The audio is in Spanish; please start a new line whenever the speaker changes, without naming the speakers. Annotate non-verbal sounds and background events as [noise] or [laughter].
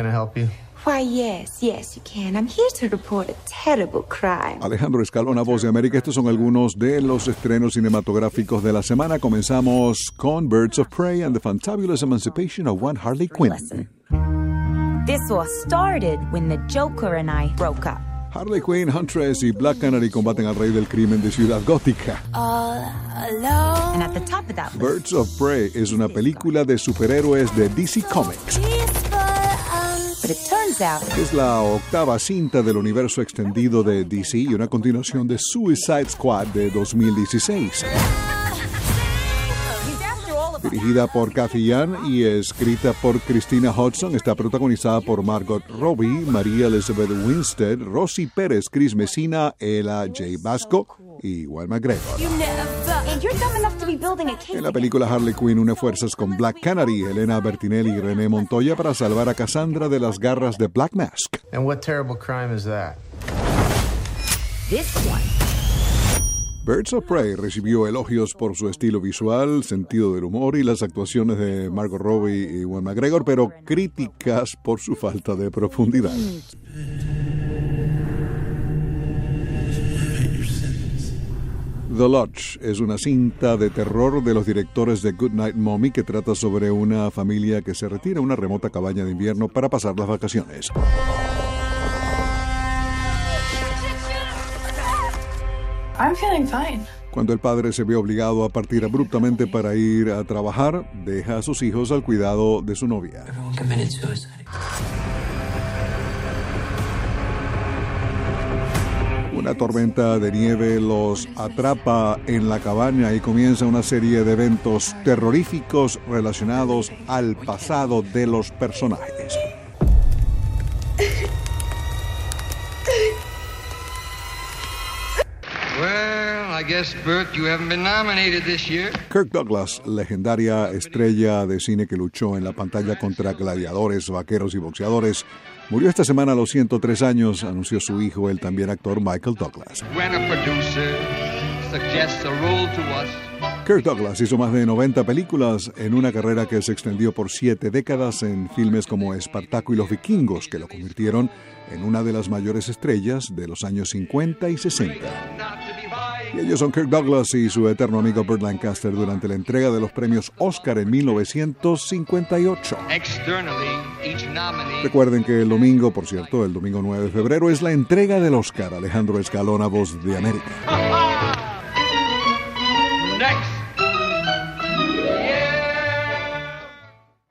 Can I help you?
Why, yes, yes, you can. I'm here to report a terrible crime.
Alejandro Escalona, Voz de América. Estos son algunos de los estrenos cinematográficos de la semana. Comenzamos con Birds of Prey and the Fantabulous Emancipation of One Harley Quinn.
Listen. This all started when the Joker and I broke up.
Harley Quinn, Huntress y Black Canary combaten al rey del crimen de Ciudad Gótica.
And at the top of that list,
Birds of Prey es una película de superhéroes de DC Comics.
It turns out
Es la octava cinta del universo extendido de DC y una continuación de Suicide Squad de 2016. Dirigida por Kathy Yan y escrita por Christina Hodson, está protagonizada por Margot Robbie, María Elizabeth Winstead, Rosy Pérez, Chris Messina, Ella J. Basco y Juan McGregor. En la película Harley Quinn une fuerzas con Black Canary, Elena Bertinelli y René Montoya para salvar a Cassandra de las garras de Black Mask.
And what terrible crime is that?
this one.
Birds of Prey recibió elogios por su estilo visual, sentido del humor y las actuaciones de Margot Robbie y Juan McGregor, pero críticas por su falta de profundidad. The Lodge es una cinta de terror de los directores de Goodnight Mommy que trata sobre una familia que se retira a una remota cabaña de invierno para pasar las vacaciones.
I'm feeling fine.
Cuando el padre se ve obligado a partir abruptamente para ir a trabajar, deja a sus hijos al cuidado de su novia. Una tormenta de nieve los atrapa en la cabaña y comienza una serie de eventos terroríficos relacionados al pasado de los personajes. Kirk Douglas, legendaria estrella de cine que luchó en la pantalla contra gladiadores, vaqueros y boxeadores, murió esta semana a los 103 años, anunció su hijo, el también actor Michael Douglas.
When a producer suggests a role to us,
Kirk Douglas hizo más de 90 películas en una carrera que se extendió por siete décadas en filmes como Espartaco y los vikingos, que lo convirtieron en una de las mayores estrellas de los años 50 y 60. Y ellos son Kirk Douglas y su eterno amigo Burt Lancaster durante la entrega de los premios Oscar en 1958.
externally, each nominee
Recuerden que el domingo, por cierto, el domingo 9 de febrero, es la entrega del Oscar. Alejandro Escalona, voz de América. [laughs]